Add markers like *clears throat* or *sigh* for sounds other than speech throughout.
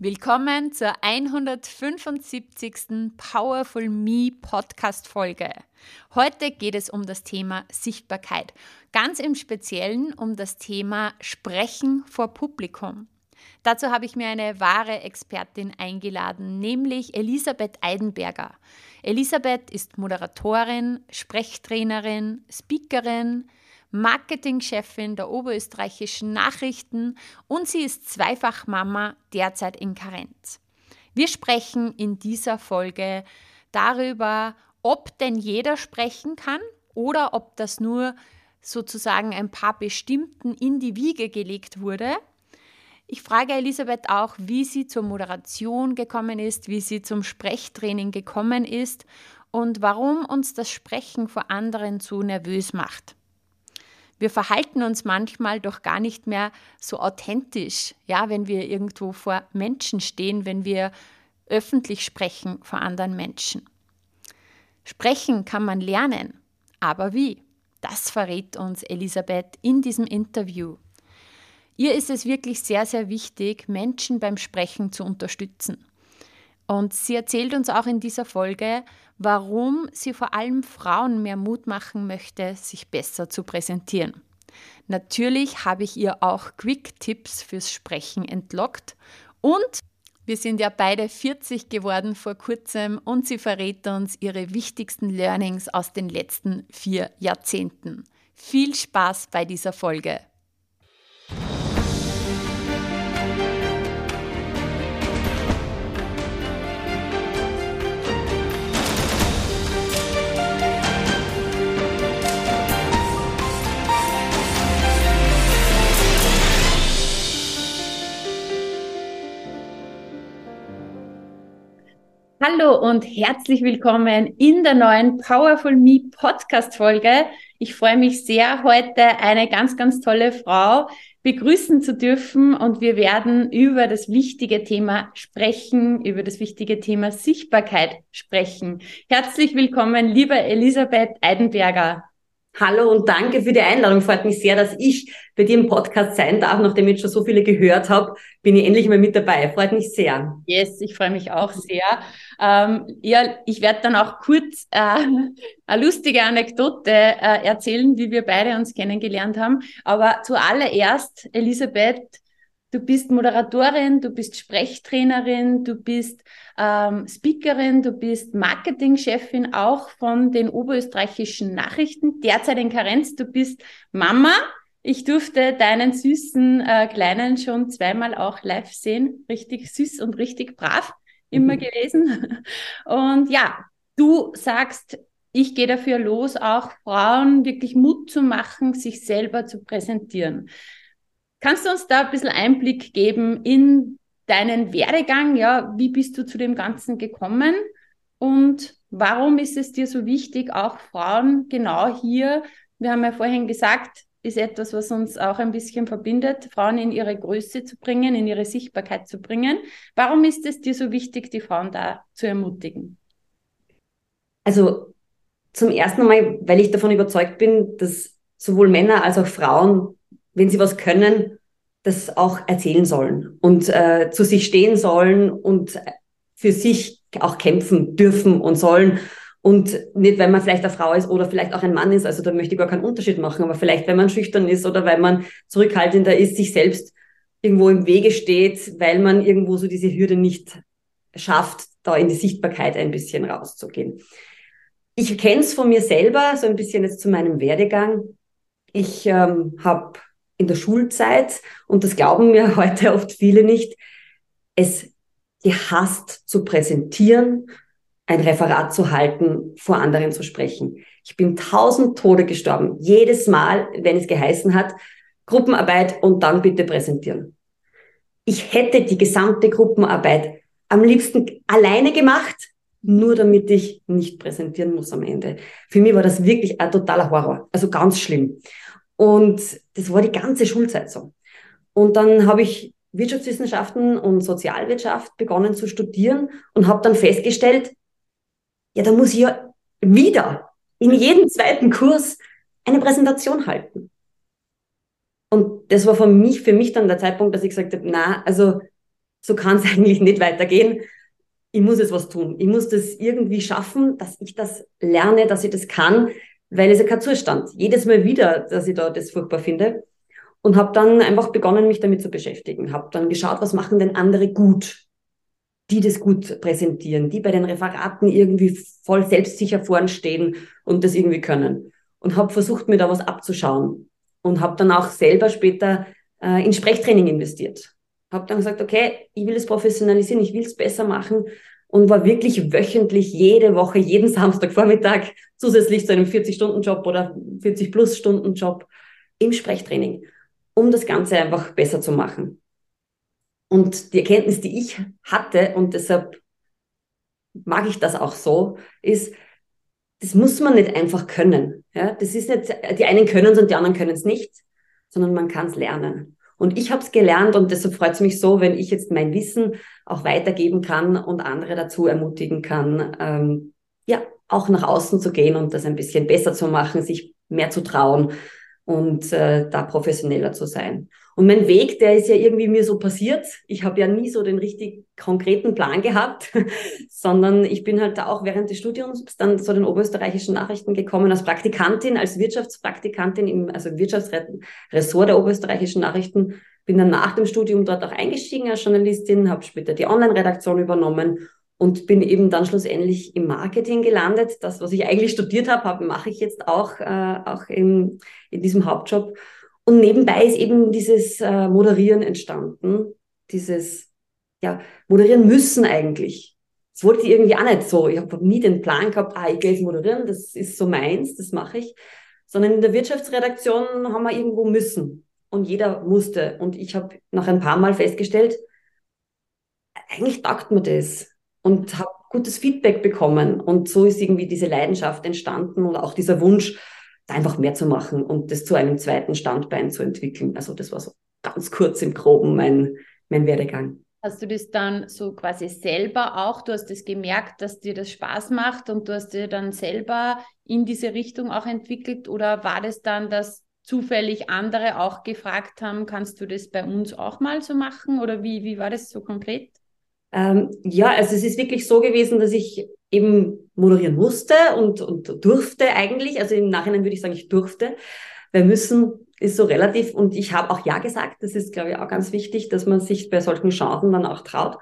Willkommen zur 175. Powerful Me Podcast Folge. Heute geht es um das Thema Sichtbarkeit, ganz im Speziellen um das Thema Sprechen vor Publikum. Dazu habe ich mir eine wahre Expertin eingeladen, nämlich Elisabeth Eidenberger. Elisabeth ist Moderatorin, Sprechtrainerin, Speakerin, Marketingchefin der oberösterreichischen Nachrichten und sie ist Zweifachmama derzeit in Karenz. Wir sprechen in dieser Folge darüber, ob denn jeder sprechen kann oder ob das nur sozusagen ein paar bestimmten in die Wiege gelegt wurde. Ich frage Elisabeth auch, wie sie zur Moderation gekommen ist, wie sie zum Sprechtraining gekommen ist und warum uns das Sprechen vor anderen so nervös macht. Wir verhalten uns manchmal doch gar nicht mehr so authentisch, ja, wenn wir irgendwo vor Menschen stehen, wenn wir öffentlich sprechen vor anderen Menschen. Sprechen kann man lernen, aber wie? Das verrät uns Elisabeth in diesem Interview. Ihr ist es wirklich sehr, sehr wichtig, Menschen beim Sprechen zu unterstützen. Und sie erzählt uns auch in dieser Folge, warum sie vor allem Frauen mehr Mut machen möchte, sich besser zu präsentieren. Natürlich habe ich ihr auch Quick-Tipps fürs Sprechen entlockt und wir sind ja beide 40 geworden vor kurzem und sie verrät uns ihre wichtigsten Learnings aus den letzten vier Jahrzehnten. Viel Spaß bei dieser Folge! Hallo und herzlich willkommen in der neuen Powerful Me Podcast Folge. Ich freue mich sehr, heute eine ganz, ganz tolle Frau begrüßen zu dürfen und wir werden über das wichtige Thema sprechen, über das wichtige Thema Sichtbarkeit sprechen. Herzlich willkommen, liebe Elisabeth Eidenberger. Hallo und danke für die Einladung. Freut mich sehr, dass ich bei dir im Podcast sein darf. Nachdem ich schon so viele gehört habe, bin ich endlich mal mit dabei. Freut mich sehr. Yes, ich freue mich auch sehr. Ähm, ja, ich werde dann auch kurz äh, *laughs* eine lustige Anekdote äh, erzählen, wie wir beide uns kennengelernt haben. Aber zuallererst, Elisabeth, du bist Moderatorin, du bist Sprechtrainerin, du bist ähm, Speakerin, du bist Marketingchefin auch von den oberösterreichischen Nachrichten, derzeit in Karenz, du bist Mama. Ich durfte deinen süßen äh, Kleinen schon zweimal auch live sehen. Richtig süß und richtig brav immer mhm. gewesen. *laughs* Und ja, du sagst, ich gehe dafür los, auch Frauen wirklich Mut zu machen, sich selber zu präsentieren. Kannst du uns da ein bisschen Einblick geben in deinen Werdegang, ja, wie bist du zu dem Ganzen gekommen und warum ist es dir so wichtig, auch Frauen genau hier, wir haben ja vorhin gesagt, ist etwas, was uns auch ein bisschen verbindet, Frauen in ihre Größe zu bringen, in ihre Sichtbarkeit zu bringen. Warum ist es dir so wichtig, die Frauen da zu ermutigen? Also zum ersten Mal, weil ich davon überzeugt bin, dass sowohl Männer als auch Frauen, wenn sie was können, das auch erzählen sollen und äh, zu sich stehen sollen und für sich auch kämpfen dürfen und sollen. Und nicht, weil man vielleicht eine Frau ist oder vielleicht auch ein Mann ist, also da möchte ich gar keinen Unterschied machen, aber vielleicht, wenn man schüchtern ist oder weil man zurückhaltender ist, sich selbst irgendwo im Wege steht, weil man irgendwo so diese Hürde nicht schafft, da in die Sichtbarkeit ein bisschen rauszugehen. Ich kenne es von mir selber, so ein bisschen jetzt zu meinem Werdegang. Ich ähm, habe in der Schulzeit, und das glauben mir *laughs* heute oft viele nicht, es gehasst zu präsentieren, ein Referat zu halten, vor anderen zu sprechen. Ich bin tausend Tode gestorben. Jedes Mal, wenn es geheißen hat, Gruppenarbeit und dann bitte präsentieren. ich hätte die gesamte Gruppenarbeit am liebsten alleine gemacht, nur damit ich nicht präsentieren muss am Ende. Für mich war das wirklich ein totaler Horror, also ganz schlimm. Und das war die ganze Schulzeit so. Und dann habe ich Wirtschaftswissenschaften und Sozialwirtschaft begonnen zu studieren und habe dann festgestellt, ja, da muss ich ja wieder in jedem zweiten Kurs eine Präsentation halten. Und das war für mich, für mich dann der Zeitpunkt, dass ich gesagt habe, na, also so kann es *laughs* eigentlich nicht weitergehen. Ich muss jetzt was tun. Ich muss das irgendwie schaffen, dass ich das lerne, dass ich das kann, weil es ja kein Zustand. Jedes Mal wieder, dass ich da das furchtbar finde. Und habe dann einfach begonnen, mich damit zu beschäftigen. Habe dann geschaut, was machen denn andere gut, die das gut präsentieren, die bei den Referaten irgendwie voll selbstsicher vorn stehen und das irgendwie können. Und habe versucht, mir da was abzuschauen. Und habe dann auch selber später äh, in Sprechtraining investiert. Habe dann gesagt, okay, ich will es professionalisieren, ich will es besser machen und war wirklich wöchentlich jede Woche, jeden Samstagvormittag zusätzlich zu einem 40-Stunden-Job oder 40-Plus-Stunden-Job im Sprechtraining, um das Ganze einfach besser zu machen. Und die Erkenntnis, die ich hatte, und deshalb mag ich das auch so, ist, das muss man nicht einfach können. Ja, das ist nicht, die einen können es und die anderen können es nicht, sondern man kann es lernen. Und ich habe es gelernt und deshalb freut es mich so, wenn ich jetzt mein Wissen auch weitergeben kann und andere dazu ermutigen kann, ähm, ja, auch nach außen zu gehen und das ein bisschen besser zu machen, sich mehr zu trauen und äh, da professioneller zu sein. Und mein Weg, der ist ja irgendwie mir so passiert. Ich habe ja nie so den richtig konkreten Plan gehabt, *laughs* sondern ich bin halt da auch während des Studiums dann zu den oberösterreichischen Nachrichten gekommen als Praktikantin, als Wirtschaftspraktikantin im also Wirtschaftsressort der oberösterreichischen Nachrichten. Bin dann nach dem Studium dort auch eingestiegen als Journalistin, habe später die Online-Redaktion übernommen und bin eben dann schlussendlich im Marketing gelandet. Das, was ich eigentlich studiert habe, hab, mache ich jetzt auch, äh, auch in, in diesem Hauptjob. Und nebenbei ist eben dieses äh, Moderieren entstanden, dieses ja, moderieren müssen eigentlich. Das wollte ich irgendwie auch nicht so. Ich habe nie den Plan gehabt, ah, ich gehe jetzt moderieren, das ist so meins, das mache ich. Sondern in der Wirtschaftsredaktion haben wir irgendwo müssen. Und jeder musste. Und ich habe nach ein paar Mal festgestellt, eigentlich taugt mir das und habe gutes Feedback bekommen. Und so ist irgendwie diese Leidenschaft entstanden und auch dieser Wunsch, da einfach mehr zu machen und das zu einem zweiten Standbein zu entwickeln. Also das war so ganz kurz im Groben mein, mein Werdegang. Hast du das dann so quasi selber auch, du hast das gemerkt, dass dir das Spaß macht und du hast dir dann selber in diese Richtung auch entwickelt oder war das dann, dass zufällig andere auch gefragt haben, kannst du das bei uns auch mal so machen oder wie, wie war das so konkret? Ähm, ja, also es ist wirklich so gewesen, dass ich eben moderieren musste und, und durfte eigentlich. Also im Nachhinein würde ich sagen, ich durfte. Weil müssen ist so relativ und ich habe auch Ja gesagt. Das ist, glaube ich, auch ganz wichtig, dass man sich bei solchen Chancen dann auch traut.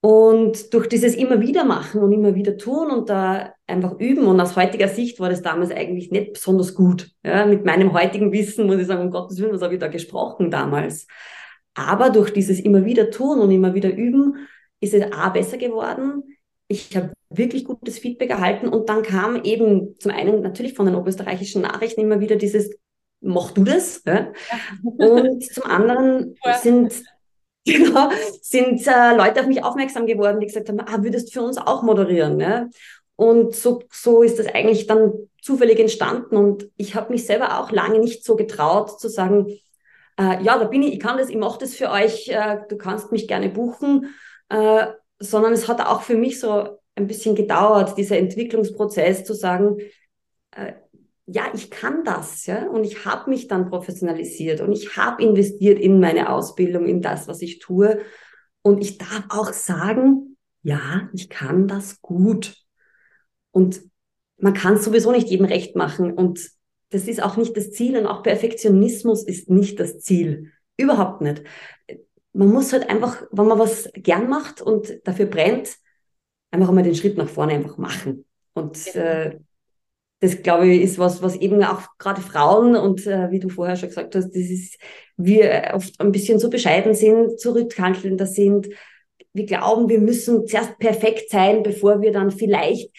Und durch dieses immer wieder machen und immer wieder tun und da einfach üben und aus heutiger Sicht war das damals eigentlich nicht besonders gut. Ja, mit meinem heutigen Wissen muss ich sagen, um Gottes Willen, was habe ich da gesprochen damals? Aber durch dieses immer wieder tun und immer wieder üben, ist es A besser geworden. Ich habe wirklich gutes Feedback erhalten und dann kam eben zum einen natürlich von den oberösterreichischen Nachrichten immer wieder dieses Mach du das? Ja? Und zum anderen sind *laughs* genau, sind äh, Leute auf mich aufmerksam geworden, die gesagt haben, ah, würdest für uns auch moderieren? Ja? Und so, so ist das eigentlich dann zufällig entstanden. Und ich habe mich selber auch lange nicht so getraut zu sagen, äh, ja, da bin ich, ich kann das, ich mache das für euch, äh, du kannst mich gerne buchen, äh, sondern es hat auch für mich so ein bisschen gedauert, dieser Entwicklungsprozess zu sagen, äh, ja, ich kann das, ja, und ich habe mich dann professionalisiert und ich habe investiert in meine Ausbildung, in das, was ich tue. Und ich darf auch sagen, ja, ich kann das gut. Und man kann es sowieso nicht jedem recht machen. Und das ist auch nicht das Ziel und auch Perfektionismus ist nicht das Ziel. Überhaupt nicht. Man muss halt einfach, wenn man was gern macht und dafür brennt, einfach mal den Schritt nach vorne einfach machen. Und äh, das, glaube ich, ist was, was eben auch gerade Frauen und äh, wie du vorher schon gesagt hast, das ist, wir oft ein bisschen zu bescheiden sind, zurückhaltender sind. Wir glauben, wir müssen zuerst perfekt sein, bevor wir dann vielleicht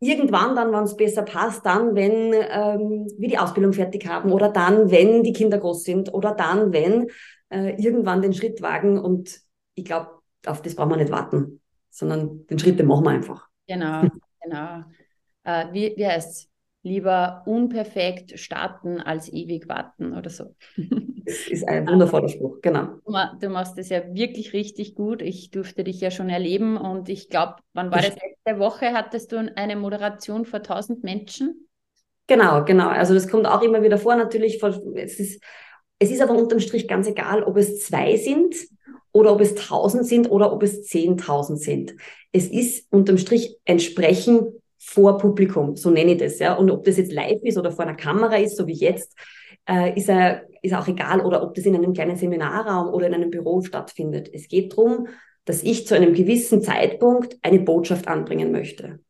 irgendwann dann, wenn es besser passt, dann, wenn ähm, wir die Ausbildung fertig haben oder dann, wenn die Kinder groß sind oder dann, wenn. äh, irgendwann den Schritt wagen und ich glaube, auf das brauchen wir nicht warten, sondern den Schritt, den machen wir einfach. Genau, *laughs* genau. Äh, wie, wie heißt es? Lieber unperfekt starten als ewig warten oder so. *laughs* Das ist ein wundervoller Spruch, genau. Du machst das ja wirklich richtig gut. Ich durfte dich ja schon erleben und ich glaube, wann war das letzte Woche? Hattest du eine Moderation vor 1000 Menschen? Genau, genau. Also das kommt auch immer wieder vor. Natürlich, es ist, es ist aber unterm Strich ganz egal, ob es zwei sind oder ob es tausend sind oder ob es zehntausend sind. Es ist unterm Strich ein Sprechen vor Publikum, so nenne ich das, ja. Und ob das jetzt live ist oder vor einer Kamera ist, so wie jetzt, äh, ist, er, ist auch egal. Oder ob das in einem kleinen Seminarraum oder in einem Büro stattfindet. Es geht darum, dass ich zu einem gewissen Zeitpunkt eine Botschaft anbringen möchte.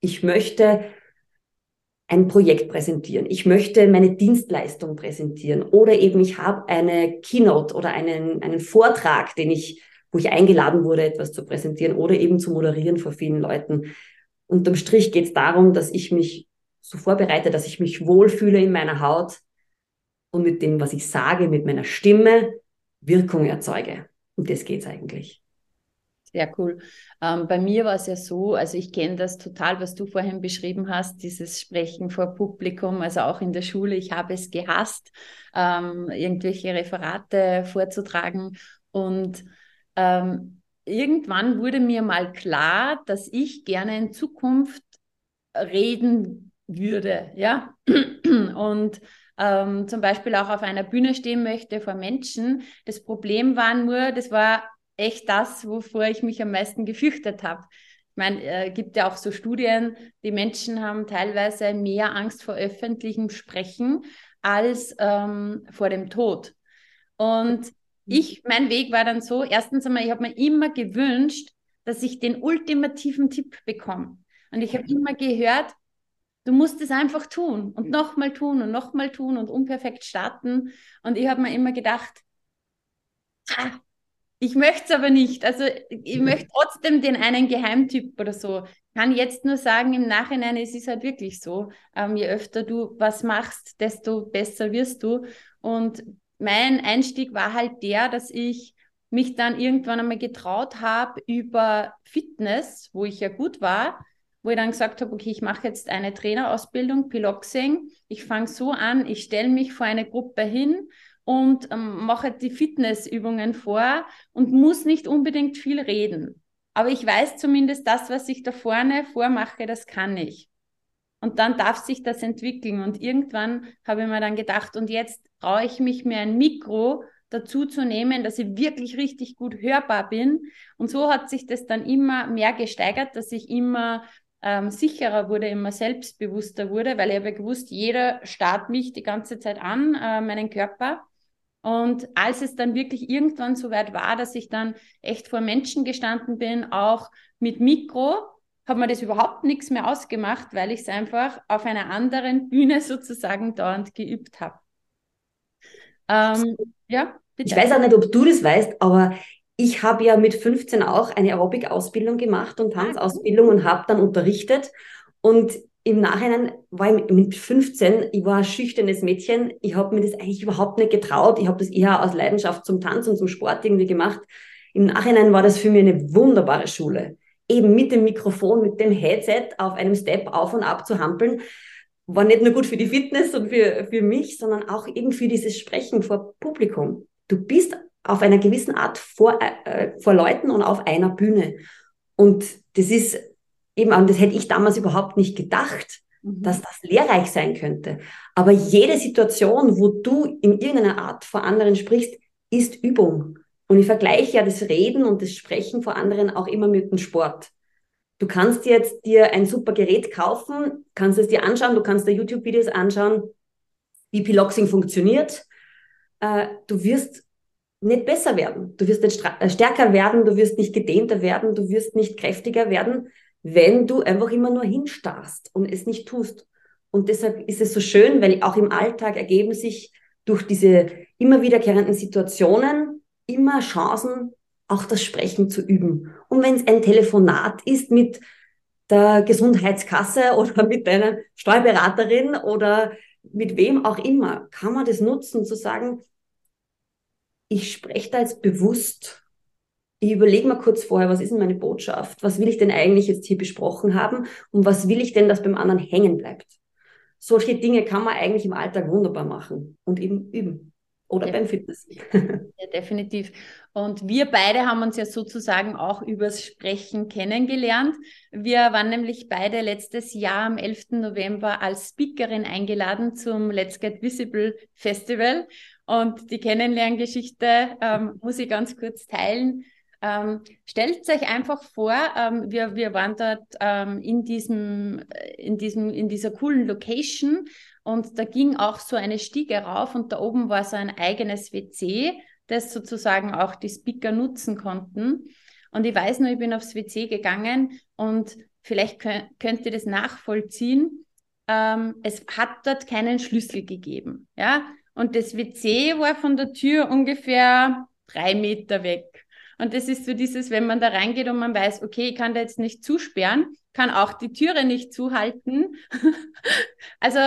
Ich möchte ein Projekt präsentieren. Ich möchte meine Dienstleistung präsentieren. Oder eben ich habe eine Keynote oder einen, einen Vortrag, den ich, wo ich eingeladen wurde, etwas zu präsentieren oder eben zu moderieren vor vielen Leuten. Unterm Strich geht es darum, dass ich mich so vorbereite, dass ich mich wohlfühle in meiner Haut und mit dem, was ich sage, mit meiner Stimme Wirkung erzeuge. Und das geht's eigentlich. Sehr cool. Ähm, bei mir war es ja so, also ich kenne das total, was du vorhin beschrieben hast, dieses Sprechen vor Publikum, also auch in der Schule. Ich habe es gehasst, ähm, irgendwelche Referate vorzutragen. Und ähm, irgendwann wurde mir mal klar, dass ich gerne in Zukunft reden würde, ja. *clears throat* Und ähm, zum Beispiel auch auf einer Bühne stehen möchte vor Menschen. Das Problem war nur, das war echt das, wovor ich mich am meisten gefürchtet habe. Ich meine, es äh, gibt ja auch so Studien, die Menschen haben teilweise mehr Angst vor öffentlichem Sprechen als ähm, vor dem Tod. Und. Ich, mein Weg war dann so, erstens einmal, ich habe mir immer gewünscht, dass ich den ultimativen Tipp bekomme. Und ich habe immer gehört, du musst es einfach tun und nochmal tun und nochmal tun und unperfekt starten. Und ich habe mir immer gedacht, ah, ich möchte es aber nicht. Also ich mhm. möchte trotzdem den einen Geheimtipp oder so. Ich kann jetzt nur sagen, im Nachhinein, es ist halt wirklich so. Ähm, je öfter du was machst, desto besser wirst du. Und mein Einstieg war halt der, dass ich mich dann irgendwann einmal getraut habe über Fitness, wo ich ja gut war, wo ich dann gesagt habe, okay, ich mache jetzt eine Trainerausbildung, Piloxing. Ich fange so an, ich stelle mich vor eine Gruppe hin und ähm, mache die Fitnessübungen vor und muss nicht unbedingt viel reden. Aber ich weiß zumindest, das, was ich da vorne vormache, das kann ich. Und dann darf sich das entwickeln. Und irgendwann habe ich mir dann gedacht, und jetzt traue ich mich mir ein Mikro dazu zu nehmen, dass ich wirklich richtig gut hörbar bin. Und so hat sich das dann immer mehr gesteigert, dass ich immer ähm, sicherer wurde, immer selbstbewusster wurde, weil ich habe gewusst, jeder starrt mich die ganze Zeit an, äh, meinen Körper. Und als es dann wirklich irgendwann so weit war, dass ich dann echt vor Menschen gestanden bin, auch mit Mikro, hat mir das überhaupt nichts mehr ausgemacht, weil ich es einfach auf einer anderen Bühne sozusagen dauernd geübt habe. Ähm, ja, bitte. Ich weiß auch nicht, ob du das weißt, aber ich habe ja mit 15 auch eine Aerobic-Ausbildung gemacht und ah, Tanzausbildung und habe dann unterrichtet. Und im Nachhinein war ich mit 15, ich war ein schüchternes Mädchen, ich habe mir das eigentlich überhaupt nicht getraut, ich habe das eher aus Leidenschaft zum Tanz und zum Sport irgendwie gemacht. Im Nachhinein war das für mich eine wunderbare Schule. Eben mit dem Mikrofon, mit dem Headset auf einem Step auf und ab zu hampeln, war nicht nur gut für die Fitness und für, für mich, sondern auch eben für dieses Sprechen vor Publikum. Du bist auf einer gewissen Art vor, äh, vor Leuten und auf einer Bühne. Und das ist eben, und das hätte ich damals überhaupt nicht gedacht, mhm. dass das lehrreich sein könnte. Aber jede Situation, wo du in irgendeiner Art vor anderen sprichst, ist Übung. Und ich vergleiche ja das Reden und das Sprechen vor anderen auch immer mit dem Sport. Du kannst jetzt dir ein super Gerät kaufen, kannst es dir anschauen, du kannst dir YouTube-Videos anschauen, wie Piloxing funktioniert. Äh, du wirst nicht besser werden. Du wirst nicht äh, stärker werden, du wirst nicht gedehnter werden, du wirst nicht kräftiger werden, wenn du einfach immer nur hinstarrst und es nicht tust. Und deshalb ist es so schön, weil auch im Alltag ergeben sich durch diese immer wiederkehrenden Situationen immer Chancen, auch das Sprechen zu üben. Und wenn es ein Telefonat ist mit der Gesundheitskasse *laughs* oder mit deiner Steuerberaterin oder mit wem auch immer, kann man das nutzen, zu sagen, ich spreche da jetzt bewusst. Ich überlege mal kurz vorher, was ist denn meine Botschaft? Was will ich denn eigentlich jetzt hier besprochen haben? Und was will ich denn, dass beim anderen hängen bleibt? Solche Dinge kann man eigentlich im Alltag wunderbar machen und eben üben. Oder beim Fitness. *laughs* Ja, definitiv. Und wir beide haben uns ja sozusagen auch übers Sprechen kennengelernt. Wir waren nämlich beide letztes Jahr am 11. November als Speakerin eingeladen zum Let's Get Visible Festival. Und die Kennenlerngeschichte ähm, muss ich ganz kurz teilen. Ähm, stellt euch einfach vor, ähm, wir, wir waren dort ähm, in, diesem, in, diesem, in dieser coolen Location und da ging auch so eine Stiege rauf und da oben war so ein eigenes WC, das sozusagen auch die Speaker nutzen konnten. Und ich weiß nur, ich bin aufs WC gegangen und vielleicht könnt, ihr das nachvollziehen. Ähm, es hat dort keinen Schlüssel gegeben. Ja? Und das WC war von der Tür ungefähr drei Meter weg. Und das ist so dieses, wenn man da reingeht und man weiß, okay, ich kann da jetzt nicht zusperren, kann auch die Türe nicht zuhalten. *laughs* also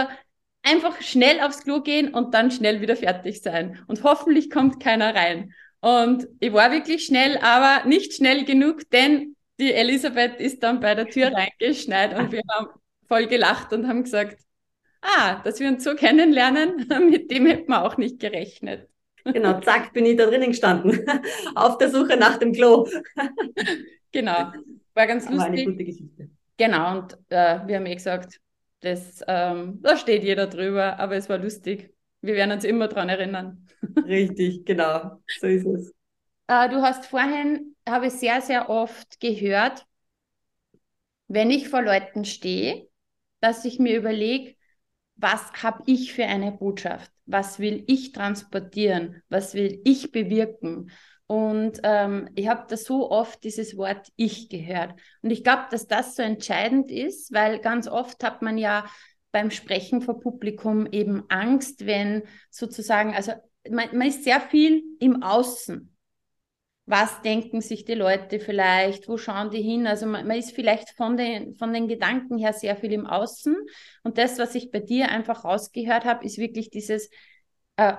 einfach schnell aufs Klo gehen und dann schnell wieder fertig sein. Und hoffentlich kommt keiner rein. Und ich war wirklich schnell, aber nicht schnell genug, denn die Elisabeth ist dann bei der Tür reingeschneit und wir haben voll gelacht und haben gesagt, ah, dass wir uns so kennenlernen, *laughs* mit dem hätten wir auch nicht gerechnet. Genau, zack, bin ich da drinnen gestanden, *laughs* auf der Suche nach dem Klo. genau, war ganz lustig. War eine gute Geschichte. Genau, und äh, wir haben eh gesagt, das, ähm, da steht jeder drüber, aber es war lustig. Wir werden uns immer daran erinnern. *laughs* Richtig, genau. So ist es. Äh, du hast vorhin, habe ich sehr, sehr oft gehört, wenn ich vor Leuten stehe, dass ich mir überlege, was habe ich für eine Botschaft? Was will ich transportieren? Was will ich bewirken? Und ähm, ich habe da so oft dieses Wort Ich gehört. Und ich glaube, dass das so entscheidend ist, weil ganz oft hat man ja beim Sprechen vor Publikum eben Angst, wenn sozusagen, also man, man ist sehr viel im Außen. Was denken sich die Leute vielleicht? Wo schauen die hin? Also man, man ist vielleicht von den, von den Gedanken her sehr viel im Außen. Und das, was ich bei dir einfach rausgehört habe, ist wirklich dieses, äh,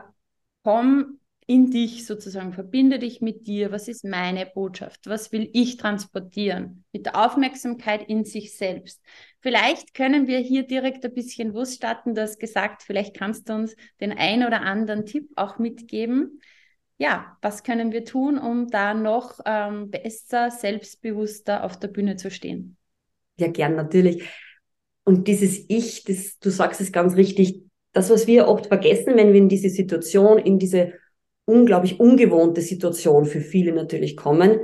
komm in dich sozusagen, verbinde dich mit dir, was ist meine Botschaft, was will ich transportieren, mit der Aufmerksamkeit in sich selbst. Vielleicht können wir hier direkt ein bisschen losstarten, du hast gesagt, vielleicht kannst du uns den ein oder anderen Tipp auch mitgeben. Ja, was können wir tun, um da noch ähm, besser, selbstbewusster auf der Bühne zu stehen? Ja, gern, natürlich. Und dieses Ich, das, du sagst es ganz richtig, das, was wir oft vergessen, wenn wir in diese Situation, in diese unglaublich ungewohnte Situation für viele natürlich kommen,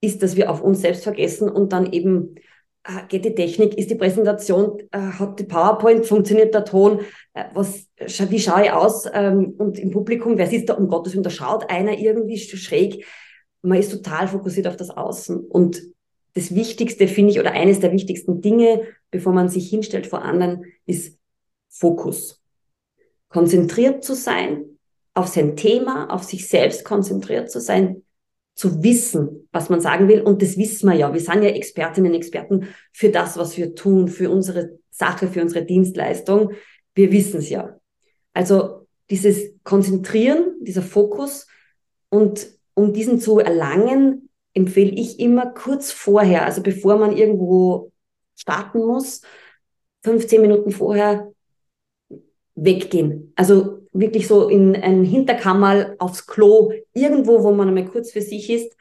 ist, dass wir auf uns selbst vergessen und dann eben äh, geht die Technik, ist die Präsentation, äh, hat die PowerPoint, funktioniert der Ton, äh, was, wie schaue ich aus? Ähm, und im Publikum, wer sitzt da um Gottes Willen, da schaut einer irgendwie schräg. Man ist total fokussiert auf das Außen. Und das Wichtigste, finde ich, oder eines der wichtigsten Dinge, bevor man sich hinstellt vor anderen, ist Fokus. Konzentriert zu sein, auf sein Thema, auf sich selbst konzentriert zu sein, zu wissen, was man sagen will. Und das wissen wir ja. Wir sind ja Expertinnen und Experten für das, was wir tun, für unsere Sache, für unsere Dienstleistung. Wir wissen es ja. Also dieses Konzentrieren, dieser Fokus und um diesen zu erlangen, empfehle ich immer kurz vorher, also bevor man irgendwo starten muss, 15 Minuten vorher weggehen. Also wirklich so in ein Hinterkammer, aufs Klo, irgendwo, wo man einmal kurz für sich ist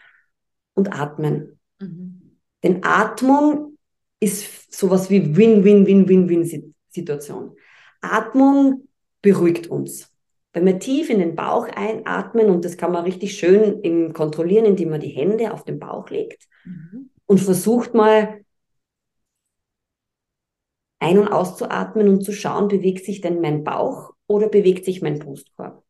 und atmen. Mhm. Denn Atmung ist sowas wie Win-Win-Win-Win-Win-Situation. Atmung beruhigt uns. Wenn wir tief in den Bauch einatmen, und das kann man richtig schön im kontrollieren, indem man die Hände auf den Bauch legt mhm. und versucht mal ein- und auszuatmen und zu schauen, bewegt sich denn mein Bauch oder bewegt sich mein Brustkorb?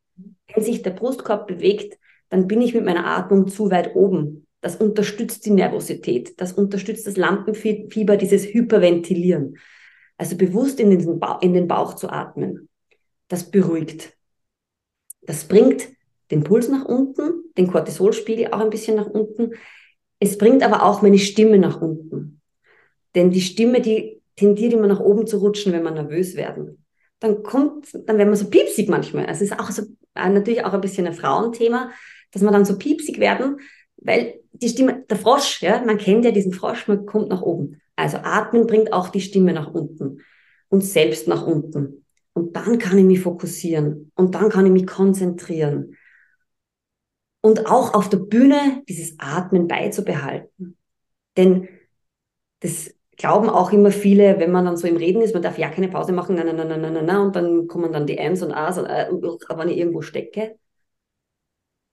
Wenn sich der Brustkorb bewegt, dann bin ich mit meiner Atmung zu weit oben. Das unterstützt die Nervosität, das unterstützt das Lampenfieber, dieses Hyperventilieren. Also bewusst in den, Bauch, in den Bauch zu atmen, das beruhigt. Das bringt den Puls nach unten, den Cortisolspiegel auch ein bisschen nach unten. Es bringt aber auch meine Stimme nach unten. Denn die Stimme, die tendiert immer nach oben zu rutschen, wenn wir nervös werden dann kommt, dann werden wir so piepsig manchmal. Also es ist auch so, äh, natürlich auch ein bisschen ein Frauenthema, dass wir dann so piepsig werden, weil die Stimme, der Frosch, ja, man kennt ja diesen Frosch, man kommt nach oben. Also atmen bringt auch die Stimme nach unten und selbst nach unten. Und dann kann ich mich fokussieren und dann kann ich mich konzentrieren. Und auch auf der Bühne dieses Atmen beizubehalten. Denn das glauben auch immer viele, wenn man dann so im Reden ist, man darf ja keine Pause machen, na, na, na, na, na, na, und dann kommen dann die Ms und As und, äh, wenn ich irgendwo stecke.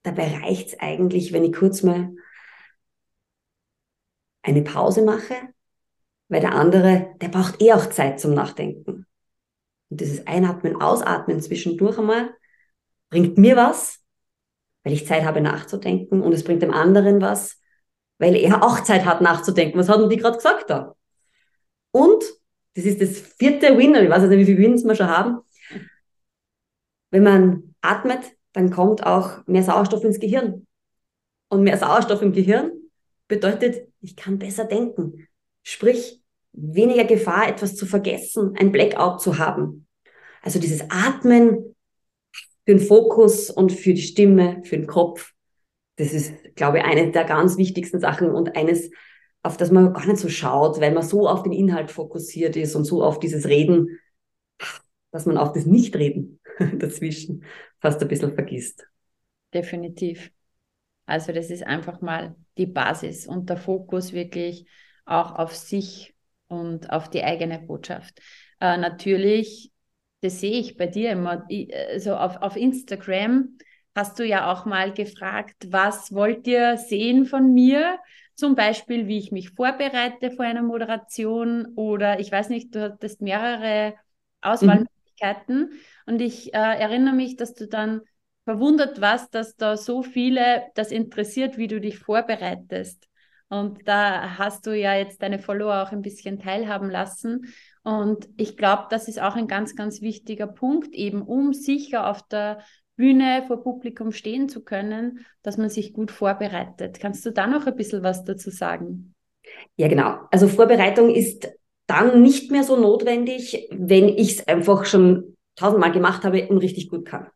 Dabei reicht es eigentlich, wenn ich kurz mal eine Pause mache, weil der andere, der braucht eh auch Zeit zum Nachdenken. Und dieses Einatmen, Ausatmen zwischendurch einmal bringt mir was, weil ich Zeit habe nachzudenken und es bringt dem anderen was, weil er auch Zeit hat nachzudenken. Was haben die gerade gesagt da? Und, das ist das vierte Win, ich weiß nicht, wie viele Wins wir schon haben, wenn man atmet, dann kommt auch mehr Sauerstoff ins Gehirn. Und mehr Sauerstoff im Gehirn bedeutet, ich kann besser denken. Sprich, weniger Gefahr, etwas zu vergessen, ein Blackout zu haben. Also dieses Atmen für den Fokus und für die Stimme, für den Kopf, das ist, glaube ich, eine der ganz wichtigsten Sachen und eines, auf das man gar nicht so schaut, weil man so auf den Inhalt fokussiert ist und so auf dieses Reden, dass man auf das Nichtreden *laughs* dazwischen fast ein bisschen vergisst. Definitiv. Also das ist einfach mal die Basis und der Fokus wirklich auch auf sich und auf die eigene Botschaft. Äh, natürlich, das sehe ich bei dir immer, also auf, auf Instagram hast du ja auch mal gefragt, was wollt ihr sehen von mir? Zum Beispiel, wie ich mich vorbereite vor einer Moderation oder ich weiß nicht, du hattest mehrere Auswahlmöglichkeiten mhm. und ich äh, erinnere mich, dass du dann verwundert warst, dass da so viele das interessiert, wie du dich vorbereitest. Und da hast du ja jetzt deine Follower auch ein bisschen teilhaben lassen. Und ich glaube, das ist auch ein ganz, ganz wichtiger Punkt, eben um sicher auf der Bühne vor Publikum stehen zu können, dass man sich gut vorbereitet. Kannst du da noch ein bisschen was dazu sagen? Ja, genau. Also Vorbereitung ist dann nicht mehr so notwendig, wenn ich es einfach schon tausendmal gemacht habe und richtig gut kann.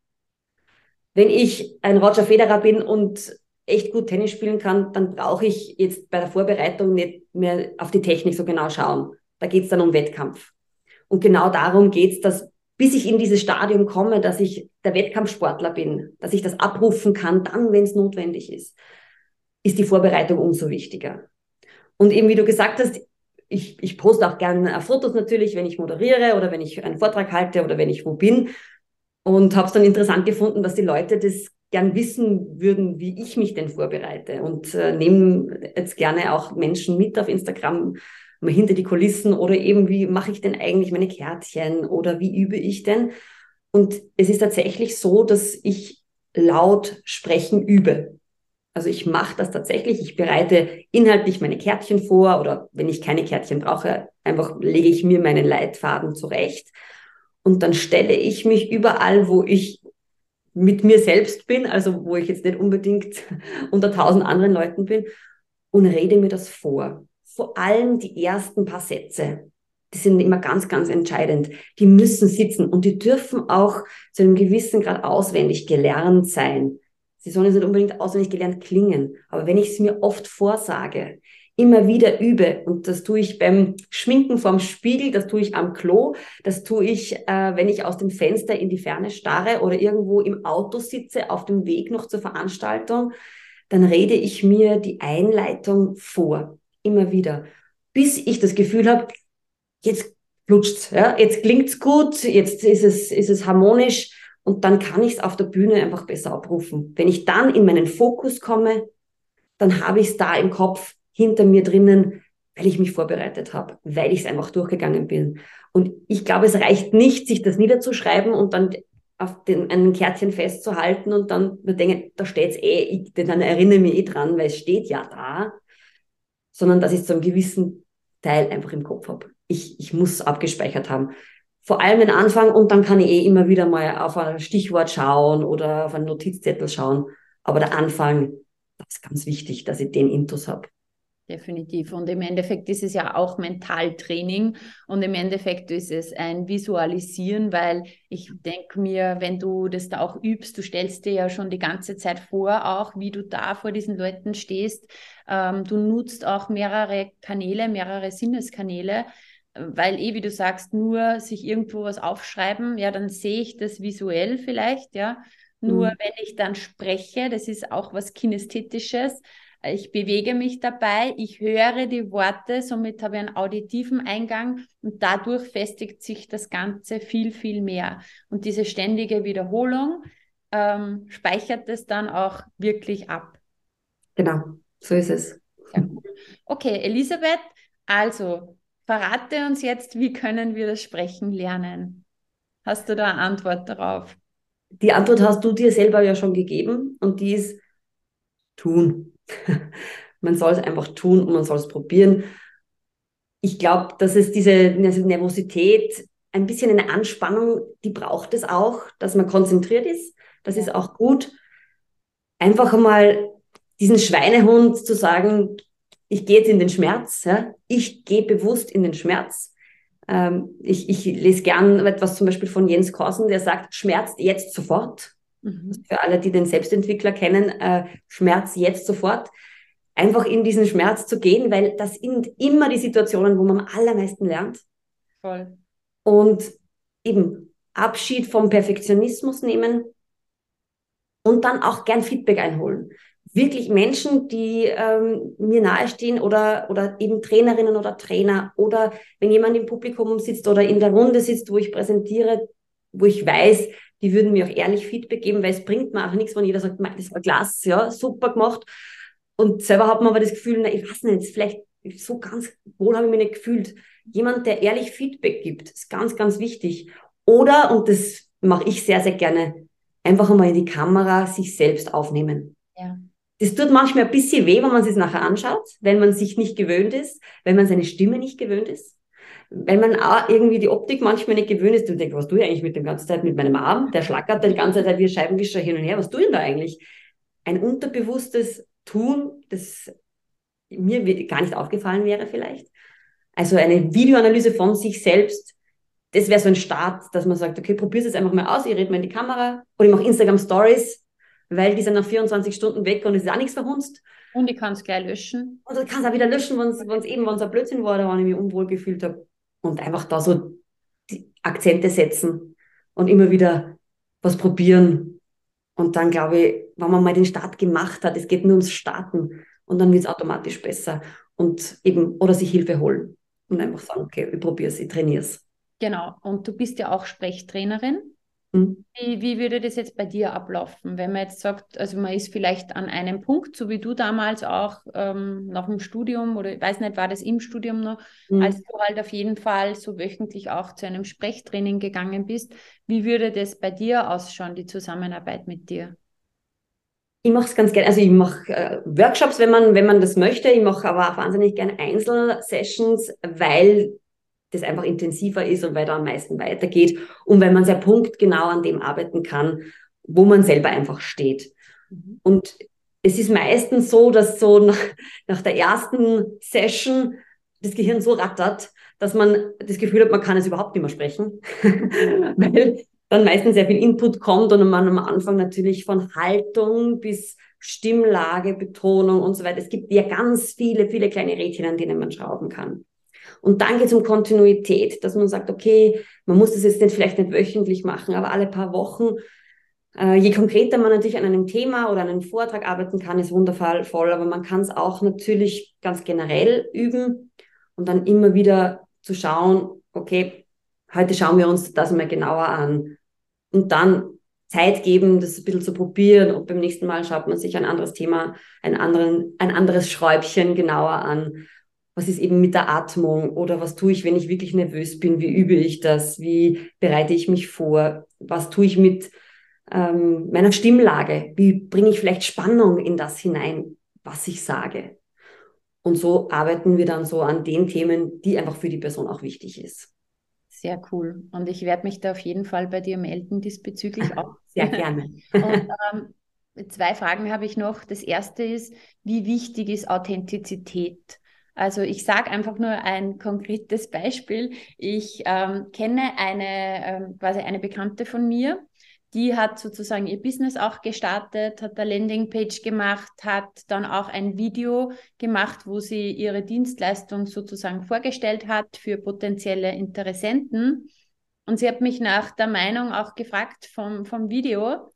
Wenn ich ein Roger Federer bin und echt gut Tennis spielen kann, dann brauche ich jetzt bei der Vorbereitung nicht mehr auf die Technik so genau schauen. Da geht es dann um Wettkampf. Und genau darum geht es, dass bis ich in dieses Stadium komme, dass ich der Wettkampfsportler bin, dass ich das abrufen kann, dann, wenn es notwendig ist, ist die Vorbereitung umso wichtiger. Und eben wie du gesagt hast, ich, ich poste auch gerne Fotos natürlich, wenn ich moderiere oder wenn ich einen Vortrag halte oder wenn ich wo bin. Und habe es dann interessant gefunden, dass die Leute das gern wissen würden, wie ich mich denn vorbereite und äh, nehmen jetzt gerne auch Menschen mit auf Instagram hinter die Kulissen oder eben wie mache ich denn eigentlich meine Kärtchen oder wie übe ich denn? Und es ist tatsächlich so, dass ich laut sprechen übe. Also ich mache das tatsächlich. Ich bereite inhaltlich meine Kärtchen vor oder wenn ich keine Kärtchen brauche, einfach lege ich mir meinen Leitfaden zurecht. Und dann stelle ich mich überall, wo ich mit mir selbst bin, also wo ich jetzt nicht unbedingt *laughs* unter tausend anderen Leuten bin, und rede mir das vor. Vor allem die ersten paar Sätze. Die sind immer ganz, ganz entscheidend. Die müssen sitzen und die dürfen auch zu einem gewissen Grad auswendig gelernt sein. Sie sollen jetzt nicht unbedingt auswendig gelernt klingen. Aber wenn ich es mir oft vorsage, immer wieder übe. Und das tue ich beim Schminken vorm Spiegel, das tue ich am Klo, das tue ich, äh, wenn ich aus dem Fenster in die Ferne starre oder irgendwo im Auto sitze, auf dem Weg noch zur Veranstaltung, dann rede ich mir die Einleitung vor, immer wieder, bis ich das Gefühl habe, jetzt flutscht's, ja, jetzt klingt's gut, jetzt ist es, ist es harmonisch und dann kann ich es auf der Bühne einfach besser abrufen. Wenn ich dann in meinen Fokus komme, dann habe ich es da im Kopf, hinter mir drinnen, weil ich mich vorbereitet habe, weil ich es einfach durchgegangen bin. Und ich glaube, es reicht nicht, sich das niederzuschreiben und dann auf den, einen Kärtchen festzuhalten und dann denken, da steht's eh, ich, dann erinnere mich eh dran, weil es steht ja da, sondern dass ich zu einem gewissen Teil einfach im Kopf habe. Ich, ich muss abgespeichert haben. Vor allem den Anfang und dann kann ich eh immer wieder mal auf ein Stichwort schauen oder auf einen Notizzettel schauen. Aber der Anfang, das ist ganz wichtig, dass ich den Intus habe. Definitiv. Und im Endeffekt ist es ja auch Mentaltraining und im Endeffekt ist es ein Visualisieren, weil ich denke mir, wenn du das da auch übst, du stellst dir ja schon die ganze Zeit vor, auch wie du da vor diesen Leuten stehst. Ähm, du nutzt auch mehrere Kanäle, mehrere Sinneskanäle, weil eh, wie du sagst, nur sich irgendwo was aufschreiben, ja, dann sehe ich das visuell vielleicht, ja. Nur mhm. wenn ich dann spreche, das ist auch was Kinästhetisches, ich bewege mich dabei, ich höre die Worte, somit habe ich einen auditiven Eingang und dadurch festigt sich das Ganze viel, viel mehr. Und diese ständige Wiederholung ähm, speichert es dann auch wirklich ab. Genau, so ist es. Okay, Elisabeth, also verrate uns jetzt, wie können wir das Sprechen lernen? Hast du da eine Antwort darauf? Die Antwort hast du dir selber ja schon gegeben und die ist tun. *laughs* man soll es einfach tun und man soll es probieren. Ich glaube, dass es diese Nervosität, ein bisschen eine Anspannung, die braucht es auch, dass man konzentriert ist. Das ist auch gut. Einfach einmal diesen Schweinehund zu sagen, ich gehe jetzt in den Schmerz, ja? ich gehe bewusst in den Schmerz. Ähm, ich, ich lese gern etwas zum Beispiel von Jens Korsen, der sagt, schmerzt jetzt sofort. Mhm. Für alle, die den Selbstentwickler kennen, äh, Schmerz jetzt sofort. Einfach in diesen Schmerz zu gehen, weil das sind immer die Situationen, wo man am allermeisten lernt. Voll. Und eben Abschied vom Perfektionismus nehmen und dann auch gern Feedback einholen. Wirklich Menschen, die ähm, mir nahestehen oder, oder eben Trainerinnen oder Trainer oder wenn jemand im Publikum sitzt oder in der Runde sitzt, wo ich präsentiere, wo ich weiß, die würden mir auch ehrlich Feedback geben, weil es bringt mir auch nichts, wenn jeder sagt, das war klasse, ja, super gemacht. Und selber hat man aber das Gefühl, na, ich weiß nicht, vielleicht so ganz wohl habe ich mich nicht gefühlt. Jemand, der ehrlich Feedback gibt, ist ganz, ganz wichtig. Oder, und das mache ich sehr, sehr gerne, einfach einmal in die Kamera sich selbst aufnehmen. Ja. Das tut manchmal ein bisschen weh, wenn man es nachher anschaut, wenn man sich nicht gewöhnt ist, wenn man seine Stimme nicht gewöhnt ist wenn man auch irgendwie die Optik manchmal nicht gewöhnt ist und denkt, was tue ich eigentlich mit dem ganzen Zeit mit meinem Arm? Der schlackert die ganze Zeit wie ein Scheibenwischer hin und her. Was tue ich denn da eigentlich? Ein unterbewusstes Tun, das mir gar nicht aufgefallen wäre vielleicht. Also eine Videoanalyse von sich selbst, das wäre so ein Start, dass man sagt, okay, probier es einfach mal aus, ich rede mal in die Kamera oder ich mache Instagram Stories, weil die sind nach 24 Stunden weg und es ist auch nichts verhunzt. Und ich kann es gleich löschen. Und du kannst auch wieder löschen, wenn es eben, wenn es ein Blödsinn war, oder wenn ich mich unwohl gefühlt habe und einfach da so Akzente setzen und immer wieder was probieren. Und dann glaube ich, wenn man mal den Start gemacht hat, es geht nur ums Starten und dann wird es automatisch besser. Und eben, oder sich Hilfe holen und einfach sagen, okay, ich probiere es, ich trainiere es. Genau. Und du bist ja auch Sprechtrainerin. Mhm. Wie, wie würde das jetzt bei dir ablaufen, wenn man jetzt sagt, also man ist vielleicht an einem Punkt, so wie du damals auch ähm, nach dem Studium oder ich weiß nicht, war das im Studium noch, mhm. als du halt auf jeden Fall so wöchentlich auch zu einem Sprechtraining gegangen bist. Wie würde das bei dir ausschauen, die Zusammenarbeit mit dir? Ich mache es ganz gerne, also ich mache äh, Workshops, wenn man, wenn man das möchte. Ich mache aber auch wahnsinnig gerne Einzelsessions, weil das einfach intensiver ist und weil da am meisten weitergeht und weil man sehr punktgenau an dem arbeiten kann, wo man selber einfach steht. Mhm. Und es ist meistens so, dass so nach, nach der ersten Session das Gehirn so rattert, dass man das Gefühl hat, man kann es überhaupt nicht mehr sprechen, *laughs* weil dann meistens sehr viel Input kommt und man am Anfang natürlich von Haltung bis Stimmlage, Betonung und so weiter. Es gibt ja ganz viele, viele kleine Rädchen, an denen man schrauben kann. Und dann geht es um Kontinuität, dass man sagt, okay, man muss das jetzt nicht, vielleicht nicht wöchentlich machen, aber alle paar Wochen. Äh, je konkreter man natürlich an einem Thema oder an einem Vortrag arbeiten kann, ist wundervoll, voll, aber man kann es auch natürlich ganz generell üben und dann immer wieder zu schauen, okay, heute schauen wir uns das mal genauer an. Und dann Zeit geben, das ein bisschen zu probieren. Und beim nächsten Mal schaut man sich ein anderes Thema, ein, anderen, ein anderes Schräubchen genauer an was ist eben mit der Atmung oder was tue ich, wenn ich wirklich nervös bin, wie übe ich das, wie bereite ich mich vor, was tue ich mit ähm, meiner Stimmlage, wie bringe ich vielleicht Spannung in das hinein, was ich sage. Und so arbeiten wir dann so an den Themen, die einfach für die Person auch wichtig ist. Sehr cool. Und ich werde mich da auf jeden Fall bei dir melden diesbezüglich *laughs* auch. Sehr gerne. *laughs* Und, ähm, zwei Fragen habe ich noch. Das erste ist, wie wichtig ist Authentizität? Also ich sage einfach nur ein konkretes Beispiel. Ich ähm, kenne eine ähm, quasi eine Bekannte von mir, die hat sozusagen ihr Business auch gestartet, hat eine Landingpage gemacht, hat dann auch ein Video gemacht, wo sie ihre Dienstleistung sozusagen vorgestellt hat für potenzielle Interessenten. Und sie hat mich nach der Meinung auch gefragt vom, vom Video.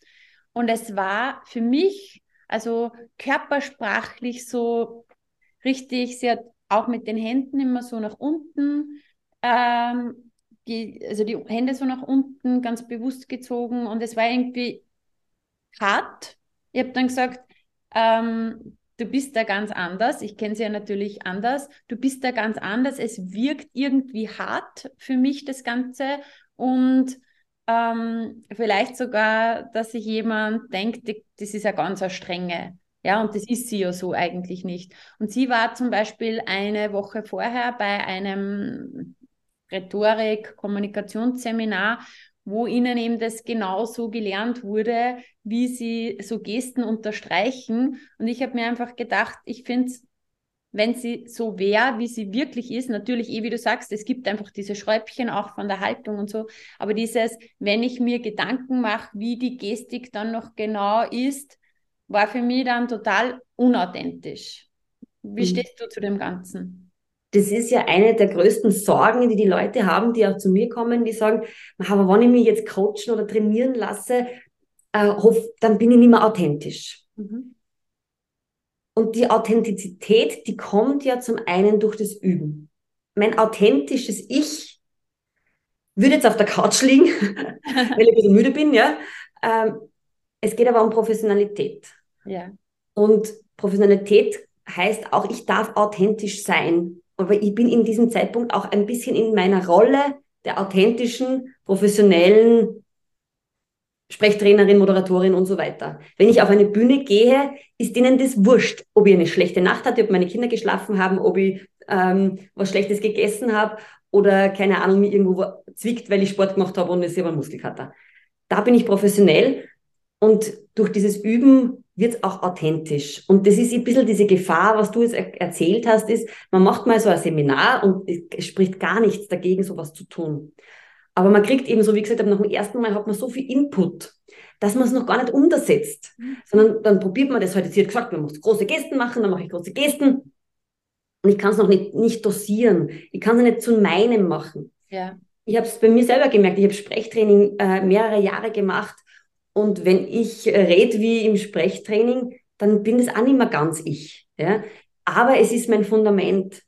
Und es war für mich, also körpersprachlich so richtig, sie hat auch mit den Händen immer so nach unten, ähm, die, also die Hände so nach unten ganz bewusst gezogen und es war irgendwie hart. Ich habe dann gesagt, ähm, du bist da ganz anders. Ich kenne sie ja natürlich anders. Du bist da ganz anders. Es wirkt irgendwie hart für mich, das Ganze. Und ähm, vielleicht sogar, dass sich jemand denkt, das ist ja ganz eine strenge. Ja, und das ist sie ja so eigentlich nicht. Und sie war zum Beispiel eine Woche vorher bei einem Rhetorik, Kommunikationsseminar, wo ihnen eben das genauso gelernt wurde, wie sie so Gesten unterstreichen. Und ich habe mir einfach gedacht, ich finde es wenn sie so wäre, wie sie wirklich ist, natürlich, eh wie du sagst, es gibt einfach diese Schräubchen auch von der Haltung und so, aber dieses, wenn ich mir Gedanken mache, wie die Gestik dann noch genau ist, war für mich dann total unauthentisch. Wie mhm. stehst du zu dem Ganzen? Das ist ja eine der größten Sorgen, die die Leute haben, die auch zu mir kommen, die sagen, aber wenn ich mich jetzt coachen oder trainieren lasse, äh, hoff, dann bin ich nicht mehr authentisch. Mhm. Und die Authentizität, die kommt ja zum einen durch das Üben. Mein authentisches Ich würde jetzt auf der Couch liegen, *laughs* weil ich ein bisschen müde bin, ja. Ähm, es geht aber um Professionalität. Ja. Und Professionalität heißt auch, ich darf authentisch sein. Aber ich bin in diesem Zeitpunkt auch ein bisschen in meiner Rolle der authentischen, professionellen Sprechtrainerin, Moderatorin und so weiter. Wenn ich auf eine Bühne gehe, ist ihnen das wurscht, ob ich eine schlechte Nacht hatte, ob meine Kinder geschlafen haben, ob ich ähm, was Schlechtes gegessen habe oder keine Ahnung, mir irgendwo zwickt, weil ich Sport gemacht habe und ich selber Muskelkater. Da bin ich professionell und durch dieses Üben wird es auch authentisch. Und das ist ein bisschen diese Gefahr, was du jetzt er erzählt hast, ist, man macht mal so ein Seminar und es spricht gar nichts dagegen, sowas zu tun. Aber man kriegt eben, so wie gesagt, nach dem ersten Mal hat man so viel Input, dass man es noch gar nicht untersetzt. Mhm. Sondern dann probiert man das heute. Halt. Sie hat gesagt, man muss große Gesten machen, dann mache ich große Gesten. Und ich kann es noch nicht, nicht dosieren. Ich kann es nicht zu meinem machen. Ja. Ich habe es bei mir selber gemerkt. Ich habe Sprechtraining äh, mehrere Jahre gemacht. Und wenn ich äh, rede wie im Sprechtraining, dann bin das auch nicht mehr ganz ich. Ja? Aber es ist mein Fundament,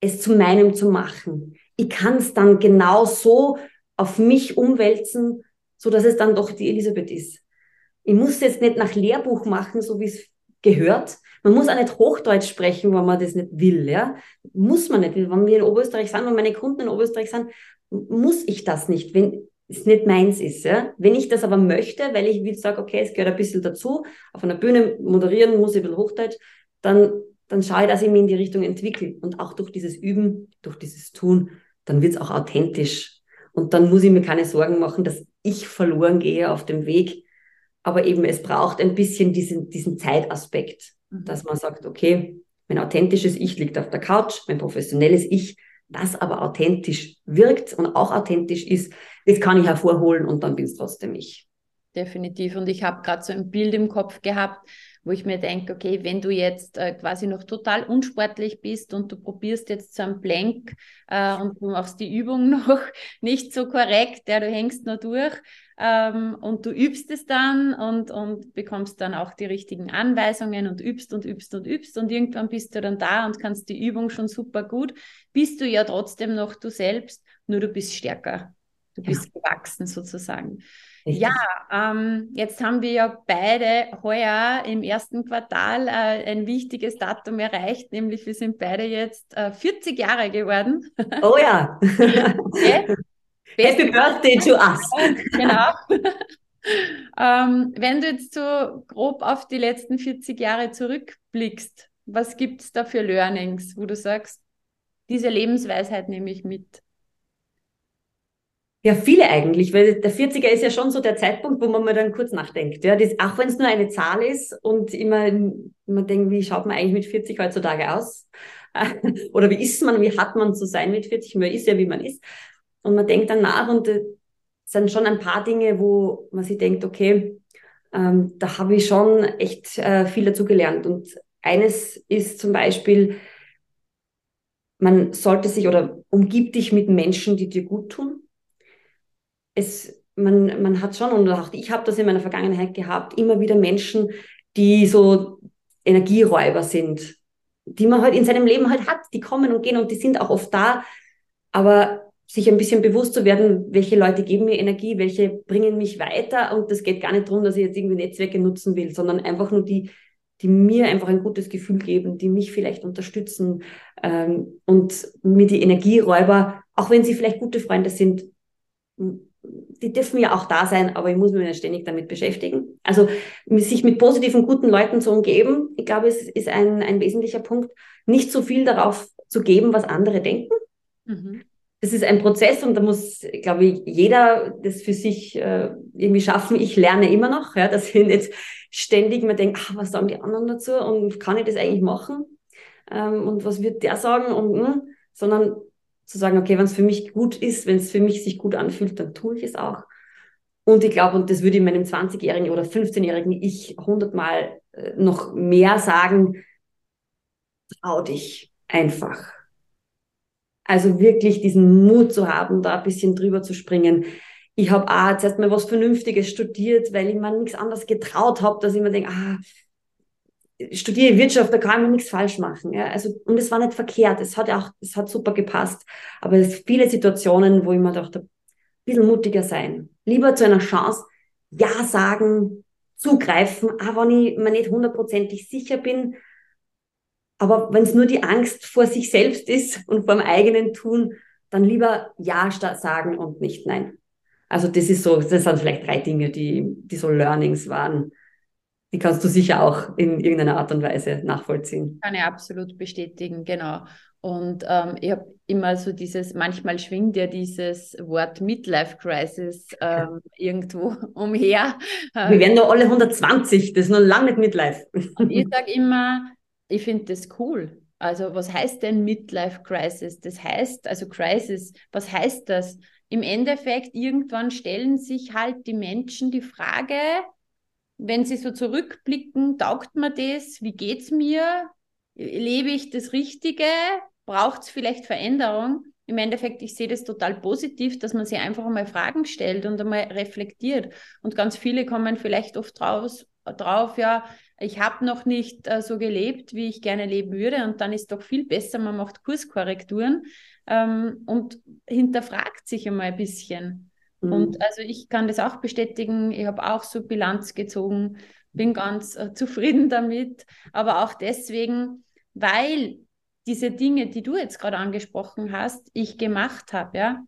es zu meinem zu machen. Ich kann es dann genau so auf mich umwälzen, so dass es dann doch die Elisabeth ist. Ich muss jetzt nicht nach Lehrbuch machen, so wie es gehört. Man muss auch nicht Hochdeutsch sprechen, wenn man das nicht will, ja. Muss man nicht. Wenn wir in Oberösterreich sind, wenn meine Kunden in Oberösterreich sind, muss ich das nicht, wenn es nicht meins ist, ja. Wenn ich das aber möchte, weil ich will sage, okay, es gehört ein bisschen dazu, auf einer Bühne moderieren muss ich ein bisschen Hochdeutsch, dann, dann schaue ich, dass ich mich in die Richtung entwickle. Und auch durch dieses Üben, durch dieses Tun, dann wird es auch authentisch. Und dann muss ich mir keine Sorgen machen, dass ich verloren gehe auf dem Weg. Aber eben, es braucht ein bisschen diesen, diesen Zeitaspekt, mhm. dass man sagt, okay, mein authentisches Ich liegt auf der Couch, mein professionelles Ich, das aber authentisch wirkt und auch authentisch ist, das kann ich hervorholen und dann bin es trotzdem ich. Definitiv. Und ich habe gerade so ein Bild im Kopf gehabt, wo ich mir denke, okay, wenn du jetzt äh, quasi noch total unsportlich bist und du probierst jetzt so einen Plank äh, und du machst die Übung *laughs* noch nicht so korrekt, ja, du hängst nur durch ähm, und du übst es dann und, und bekommst dann auch die richtigen Anweisungen und übst und übst und übst und irgendwann bist du dann da und kannst die Übung schon super gut, bist du ja trotzdem noch du selbst, nur du bist stärker. Du bist ja. gewachsen sozusagen. Richtig. Ja, ähm, jetzt haben wir ja beide heuer im ersten Quartal äh, ein wichtiges Datum erreicht, nämlich wir sind beide jetzt äh, 40 Jahre geworden. Oh ja. okay. *laughs* Happy Birthday to us. Genau. *laughs* ähm, wenn du jetzt so grob auf die letzten 40 Jahre zurückblickst, was gibt es da für Learnings, wo du sagst, diese Lebensweisheit nehme ich mit? Ja, viele eigentlich, weil der 40er ist ja schon so der Zeitpunkt, wo man mal dann kurz nachdenkt. Ja, das, auch wenn es nur eine Zahl ist und immer, immer denkt, wie schaut man eigentlich mit 40 heutzutage aus? *laughs* Oder wie ist man, wie hat man zu sein mit 40? Man ist ja, wie man ist. Und man denkt dann nach und es sind schon ein paar Dinge, wo man sich denkt, okay, ähm, da habe ich schon echt äh, viel dazu gelernt. Und eines ist zum Beispiel, man sollte sich oder umgib dich mit Menschen, die dir gut tun es, man, man hat schon, und auch ich habe das in meiner Vergangenheit gehabt, immer wieder Menschen, die so Energieräuber sind, die man halt in seinem Leben halt hat, die kommen und gehen und die sind auch oft da, aber sich ein bisschen bewusst zu werden, welche Leute geben mir Energie, welche bringen mich weiter. Und das geht gar nicht darum, dass ich jetzt irgendwie Netzwerke nutzen will, sondern einfach nur die, die mir einfach ein gutes Gefühl geben, die mich vielleicht unterstützen ähm, und mir die Energieräuber, auch wenn sie vielleicht gute Freunde sind, die dürfen ja auch da sein, aber ich muss mich nicht ständig damit beschäftigen. Also sich mit positiven, guten Leuten zu umgeben, ich glaube, es ist ein, ein wesentlicher Punkt. Nicht so viel darauf zu geben, was andere denken. Mhm. Das ist ein Prozess und da muss, glaube ich, jeder das für sich äh, irgendwie schaffen. Ich lerne immer noch, ja, dass ich nicht ständig mir denke, ach, was sagen die anderen dazu und kann ich das eigentlich machen? Ähm, und was wird der sagen? Und, mh, hm, sondern zu sagen, okay, wenn es für mich gut ist, wenn es für mich sich gut anfühlt, dann tue ich es auch. Und ich glaube, und das würde ich meinem 20-jährigen oder 15-jährigen Ich hundertmal äh, noch mehr sagen, trau dich einfach. Also wirklich diesen Mut zu haben, da ein bisschen drüber zu springen. Ich habe auch jetzt erst mal was Vernünftiges studiert, weil ich mir nichts anderes getraut habe, dass ich mir denke, ah, studiere Wirtschaft, da kann man nichts falsch machen. Ja? Also, und es war nicht verkehrt, es hat auch, es hat super gepasst. Aber es viele Situationen, wo ich mir dachte, ein bisschen mutiger sein. Lieber zu einer Chance Ja sagen, zugreifen, auch wenn ich mir nicht hundertprozentig sicher bin. Aber wenn es nur die Angst vor sich selbst ist *laughs* und vor dem eigenen Tun, dann lieber Ja sagen und nicht Nein. Also das ist so, das sind vielleicht drei Dinge, die, die so Learnings waren die kannst du sicher auch in irgendeiner Art und Weise nachvollziehen. Kann ich absolut bestätigen, genau. Und ähm, ich habe immer so dieses, manchmal schwingt ja dieses Wort Midlife Crisis ähm, irgendwo *laughs* umher. Wir werden nur alle 120, das ist noch lange nicht Midlife. Und ich sage immer, ich finde das cool. Also was heißt denn Midlife Crisis? Das heißt, also Crisis, was heißt das? Im Endeffekt, irgendwann stellen sich halt die Menschen die Frage, wenn Sie so zurückblicken, taugt mir das? Wie geht es mir? Lebe ich das Richtige? Braucht es vielleicht Veränderung? Im Endeffekt, ich sehe das total positiv, dass man sich einfach einmal Fragen stellt und einmal reflektiert. Und ganz viele kommen vielleicht oft draus, drauf, ja, ich habe noch nicht äh, so gelebt, wie ich gerne leben würde. Und dann ist doch viel besser, man macht Kurskorrekturen ähm, und hinterfragt sich einmal ein bisschen. Und mhm. also ich kann das auch bestätigen. Ich habe auch so Bilanz gezogen, bin ganz äh, *laughs* zufrieden damit. Aber auch deswegen, weil diese Dinge, die du jetzt gerade angesprochen hast, ich gemacht habe, ja,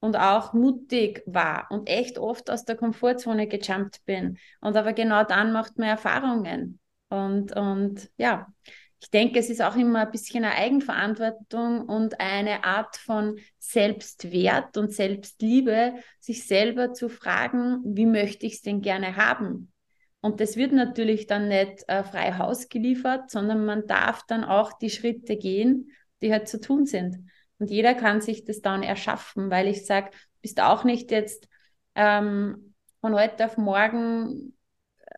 und auch mutig war und echt oft aus der Komfortzone gejumpt bin. Und aber genau dann macht man Erfahrungen. Und, und ja, ich denke, es ist auch immer ein bisschen eine Eigenverantwortung und eine Art von Selbstwert und Selbstliebe, sich selber zu fragen, wie möchte ich es denn gerne haben? Und das wird natürlich dann nicht äh, frei Haus geliefert, sondern man darf dann auch die Schritte gehen, die halt zu tun sind. Und jeder kann sich das dann erschaffen, weil ich sage, bist auch nicht jetzt ähm, von heute auf morgen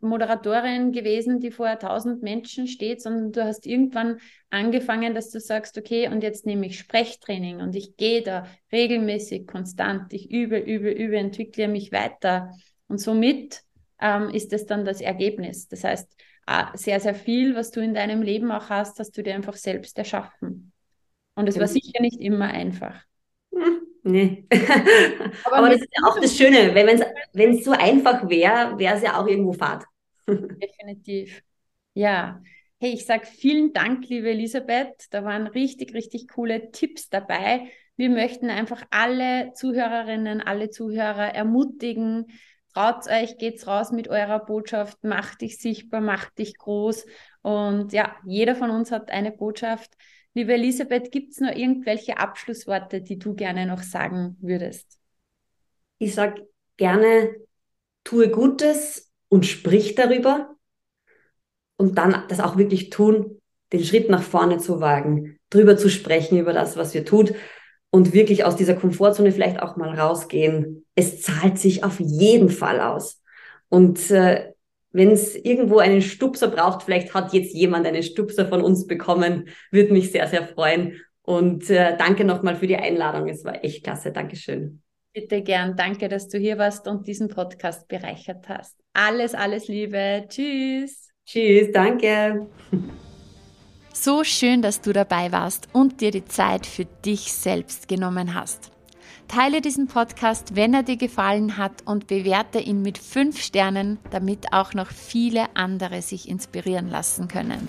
Moderatorin gewesen, die vor tausend Menschen steht, sondern du hast irgendwann angefangen, dass du sagst, okay, und jetzt nehme ich Sprechtraining und ich gehe da regelmäßig, konstant, ich übe, übe, übe, entwickle mich weiter. Und somit ähm, ist es dann das Ergebnis. Das heißt, sehr, sehr viel, was du in deinem Leben auch hast, hast du dir einfach selbst erschaffen. Und es war sicher nicht immer einfach. Hm, nee. Aber, Aber das ist ja auch das Schöne, wenn es so einfach wäre, wäre es ja auch irgendwo fad. *laughs* Definitiv. Ja. Hey, ich sage vielen Dank, liebe Elisabeth. Da waren richtig, richtig coole Tipps dabei. Wir möchten einfach alle Zuhörerinnen, alle Zuhörer ermutigen. Traut euch, geht's raus mit eurer Botschaft, macht dich sichtbar, macht dich groß. Und ja, jeder von uns hat eine Botschaft. Liebe Elisabeth, gibt es noch irgendwelche Abschlussworte, die du gerne noch sagen würdest? ich sage gerne, tue Gutes und sprich darüber und dann das auch wirklich tun, den Schritt nach vorne zu wagen, drüber zu sprechen über das, was wir tut und wirklich aus dieser Komfortzone vielleicht auch mal rausgehen. Es zahlt sich auf jeden Fall aus. Und äh, wenn es irgendwo einen Stupser braucht, vielleicht hat jetzt jemand einen Stupser von uns bekommen, würde mich sehr, sehr freuen. Und äh, danke nochmal für die Einladung. Es war echt klasse. Dankeschön. Bitte gern. Danke, dass du hier warst und diesen Podcast bereichert hast. Alles, alles Liebe. Tschüss. Tschüss. Danke. So schön, dass du dabei warst und dir die Zeit für dich selbst genommen hast. Teile diesen Podcast, wenn er dir gefallen hat und bewerte ihn mit fünf Sternen, damit auch noch viele andere sich inspirieren lassen können.